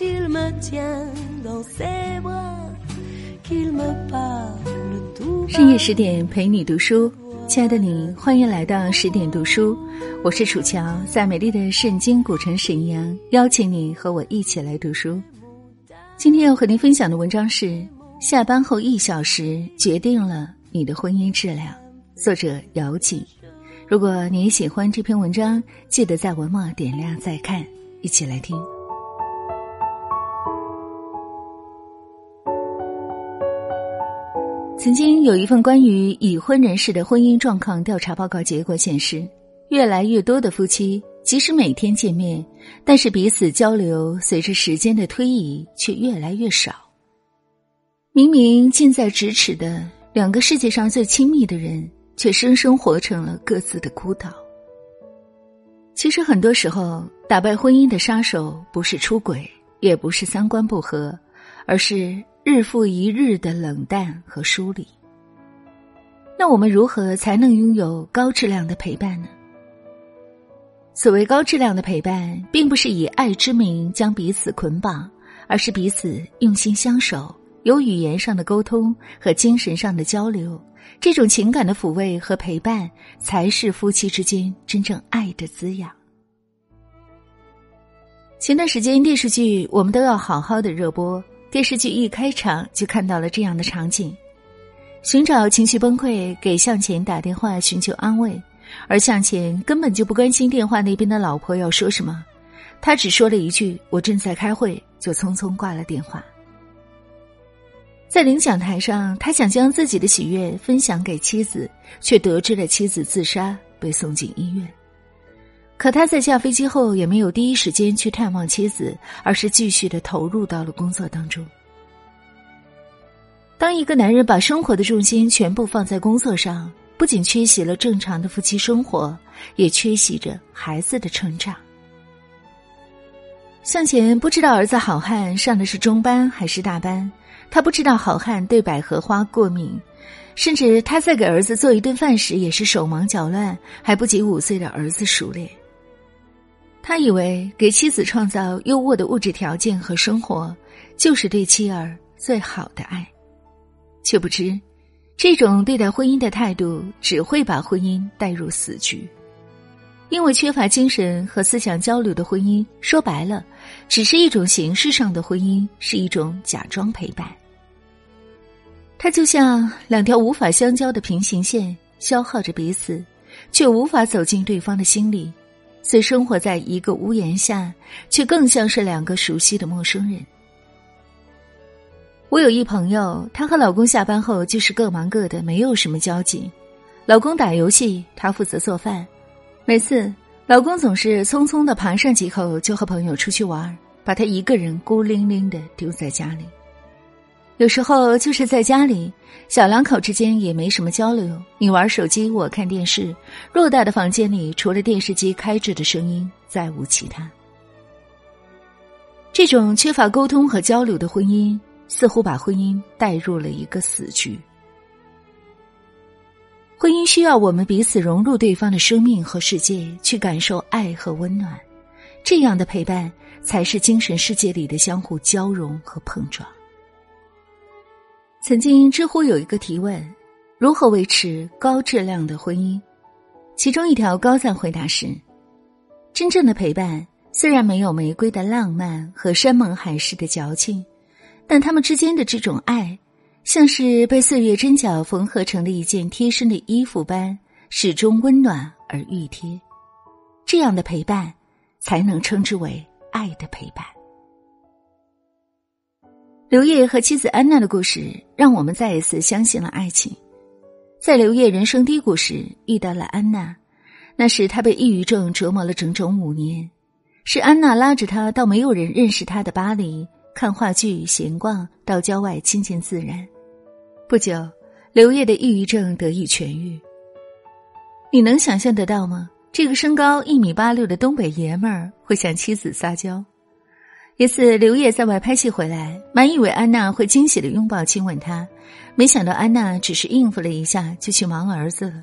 il me tient dans ses bras, qu'il me parle tout 深夜十点陪你读书，亲爱的你，欢迎来到十点读书，我是楚乔，在美丽的圣经古城沈阳，邀请你和我一起来读书。今天要和您分享的文章是：下班后一小时决定了你的婚姻质量。作者姚锦。如果你喜欢这篇文章，记得在文末点亮再看，一起来听。曾经有一份关于已婚人士的婚姻状况调查报告，结果显示，越来越多的夫妻即使每天见面，但是彼此交流随着时间的推移却越来越少。明明近在咫尺的两个世界上最亲密的人，却生生活成了各自的孤岛。其实很多时候，打败婚姻的杀手不是出轨，也不是三观不合，而是。日复一日的冷淡和疏离，那我们如何才能拥有高质量的陪伴呢？所谓高质量的陪伴，并不是以爱之名将彼此捆绑，而是彼此用心相守，有语言上的沟通和精神上的交流，这种情感的抚慰和陪伴，才是夫妻之间真正爱的滋养。前段时间电视剧《我们都要好好的》热播。电视剧一开场就看到了这样的场景：寻找情绪崩溃，给向前打电话寻求安慰，而向前根本就不关心电话那边的老婆要说什么，他只说了一句“我正在开会”，就匆匆挂了电话。在领奖台上，他想将自己的喜悦分享给妻子，却得知了妻子自杀，被送进医院。可他在下飞机后也没有第一时间去探望妻子，而是继续的投入到了工作当中。当一个男人把生活的重心全部放在工作上，不仅缺席了正常的夫妻生活，也缺席着孩子的成长。向前不知道儿子好汉上的是中班还是大班，他不知道好汉对百合花过敏，甚至他在给儿子做一顿饭时也是手忙脚乱，还不及五岁的儿子熟练。他以为给妻子创造优渥的物质条件和生活，就是对妻儿最好的爱，却不知，这种对待婚姻的态度只会把婚姻带入死局。因为缺乏精神和思想交流的婚姻，说白了，只是一种形式上的婚姻，是一种假装陪伴。它就像两条无法相交的平行线，消耗着彼此，却无法走进对方的心里。虽生活在一个屋檐下，却更像是两个熟悉的陌生人。我有一朋友，她和老公下班后就是各忙各的，没有什么交集。老公打游戏，她负责做饭。每次老公总是匆匆的爬上几口，就和朋友出去玩，把她一个人孤零零的丢在家里。有时候就是在家里，小两口之间也没什么交流。你玩手机，我看电视。偌大的房间里，除了电视机开着的声音，再无其他。这种缺乏沟通和交流的婚姻，似乎把婚姻带入了一个死局。婚姻需要我们彼此融入对方的生命和世界，去感受爱和温暖。这样的陪伴，才是精神世界里的相互交融和碰撞。曾经，知乎有一个提问：如何维持高质量的婚姻？其中一条高赞回答是：真正的陪伴虽然没有玫瑰的浪漫和山盟海誓的矫情，但他们之间的这种爱，像是被岁月针脚缝合成的一件贴身的衣服般，始终温暖而熨贴。这样的陪伴，才能称之为爱的陪伴。刘烨和妻子安娜的故事，让我们再一次相信了爱情。在刘烨人生低谷时遇到了安娜，那时他被抑郁症折磨了整整五年，是安娜拉着他到没有人认识他的巴黎看话剧、闲逛，到郊外亲近自然。不久，刘烨的抑郁症得以痊愈。你能想象得到吗？这个身高一米八六的东北爷们儿会向妻子撒娇？一次，刘烨在外拍戏回来，满以为安娜会惊喜的拥抱亲吻他，没想到安娜只是应付了一下就去忙儿子了。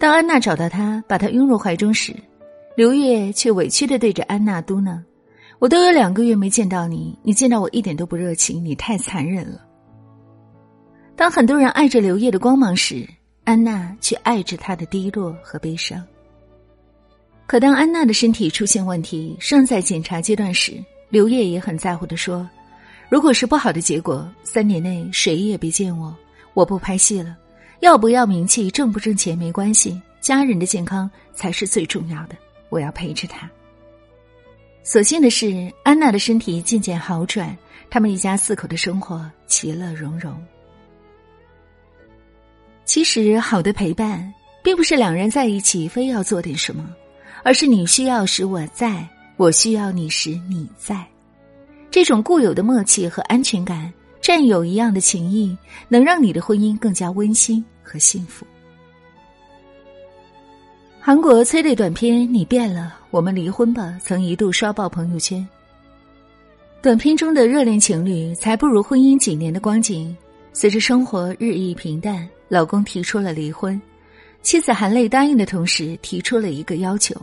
当安娜找到他，把他拥入怀中时，刘烨却委屈的对着安娜嘟囔：“我都有两个月没见到你，你见到我一点都不热情，你太残忍了。当很多人爱着刘烨的光芒时，安娜却爱着他的低落和悲伤。可当安娜的身体出现问题，尚在检查阶段时，刘烨也很在乎的说：“如果是不好的结果，三年内谁也别见我，我不拍戏了。要不要名气，挣不挣钱没关系，家人的健康才是最重要的。我要陪着他。”所幸的是，安娜的身体渐渐好转，他们一家四口的生活其乐融融。其实，好的陪伴并不是两人在一起非要做点什么，而是你需要时我在，我需要你时你在。这种固有的默契和安全感，战友一样的情谊，能让你的婚姻更加温馨和幸福。韩国催泪短片《你变了，我们离婚吧》曾一度刷爆朋友圈。短片中的热恋情侣才步入婚姻几年的光景，随着生活日益平淡，老公提出了离婚，妻子含泪答应的同时，提出了一个要求：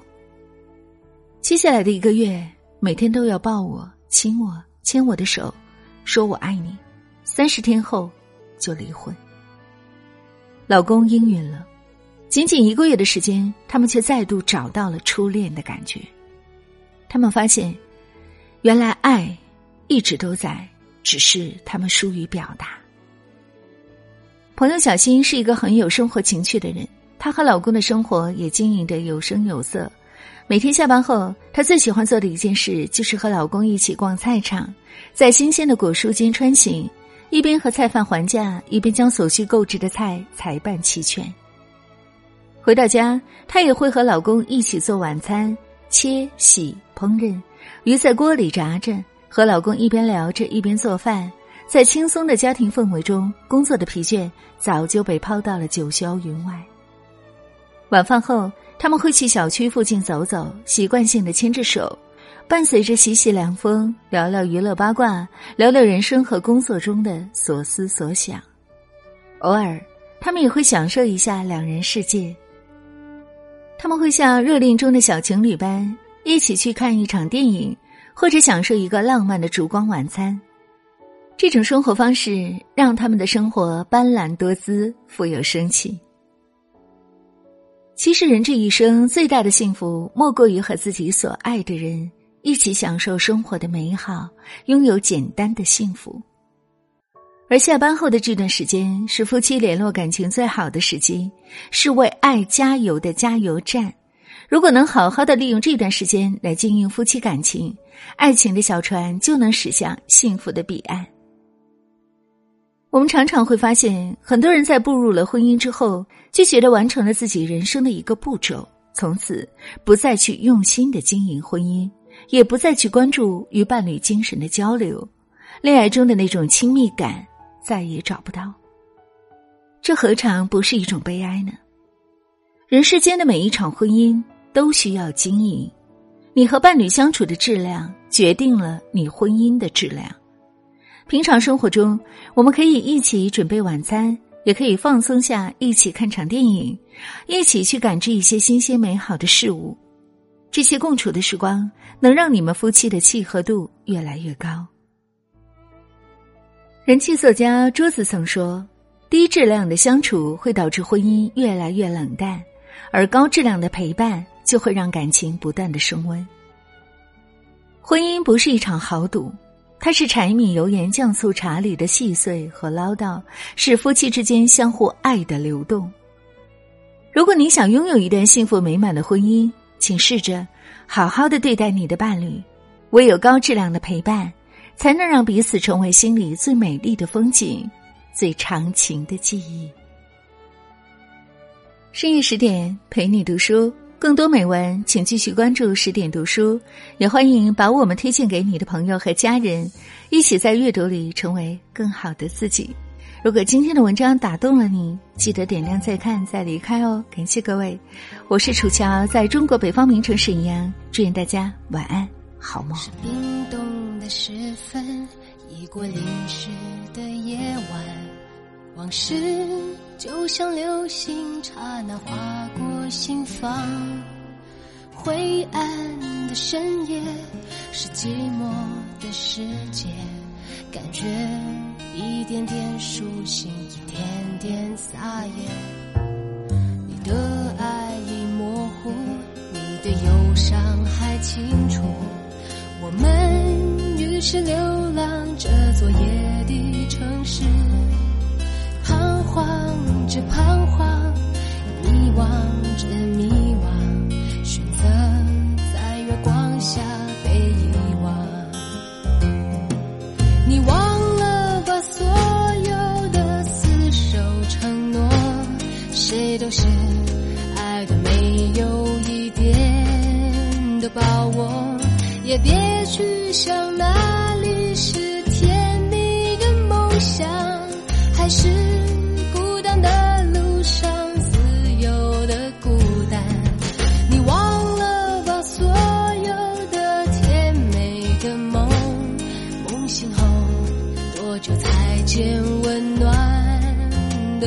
接下来的一个月，每天都要抱我、亲我、牵我的手，说我爱你。三十天后就离婚。老公应允了。仅仅一个月的时间，他们却再度找到了初恋的感觉。他们发现，原来爱一直都在，只是他们疏于表达。朋友小新是一个很有生活情趣的人，她和老公的生活也经营的有声有色。每天下班后，她最喜欢做的一件事就是和老公一起逛菜场，在新鲜的果蔬间穿行，一边和菜贩还价，一边将所需购置的菜采办齐全。回到家，她也会和老公一起做晚餐，切、洗、烹饪，鱼在锅里炸着，和老公一边聊着一边做饭，在轻松的家庭氛围中，工作的疲倦早就被抛到了九霄云外。晚饭后，他们会去小区附近走走，习惯性的牵着手，伴随着习习凉风，聊聊娱乐八卦，聊聊人生和工作中的所思所想。偶尔，他们也会享受一下两人世界。他们会像热恋中的小情侣般一起去看一场电影，或者享受一个浪漫的烛光晚餐。这种生活方式让他们的生活斑斓多姿、富有生气。其实，人这一生最大的幸福，莫过于和自己所爱的人一起享受生活的美好，拥有简单的幸福。而下班后的这段时间是夫妻联络感情最好的时机，是为爱加油的加油站。如果能好好的利用这段时间来经营夫妻感情，爱情的小船就能驶向幸福的彼岸。我们常常会发现，很多人在步入了婚姻之后，就觉得完成了自己人生的一个步骤，从此不再去用心的经营婚姻，也不再去关注与伴侣精神的交流，恋爱中的那种亲密感。再也找不到，这何尝不是一种悲哀呢？人世间的每一场婚姻都需要经营，你和伴侣相处的质量决定了你婚姻的质量。平常生活中，我们可以一起准备晚餐，也可以放松下，一起看场电影，一起去感知一些新鲜美好的事物。这些共处的时光，能让你们夫妻的契合度越来越高。人气作家桌子曾说：“低质量的相处会导致婚姻越来越冷淡，而高质量的陪伴就会让感情不断的升温。”婚姻不是一场豪赌，它是柴米油盐酱醋茶里的细碎和唠叨，是夫妻之间相互爱的流动。如果你想拥有一段幸福美满的婚姻，请试着好好的对待你的伴侣，唯有高质量的陪伴。才能让彼此成为心里最美丽的风景，最长情的记忆。深夜十点陪你读书，更多美文请继续关注十点读书，也欢迎把我们推荐给你的朋友和家人，一起在阅读里成为更好的自己。如果今天的文章打动了你，记得点亮再看再离开哦。感谢各位，我是楚乔，在中国北方名城沈阳，祝愿大家晚安，好梦。冰冻的时分，已过零时的夜晚，往事就像流星，刹那划过心房。灰暗的深夜，是寂寞的世界，感觉一点点苏醒，一点点撒野。你的爱已模糊，你的忧伤还清楚。我们于是流浪这座夜的城市，望着彷徨，迷惘着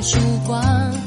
的曙光？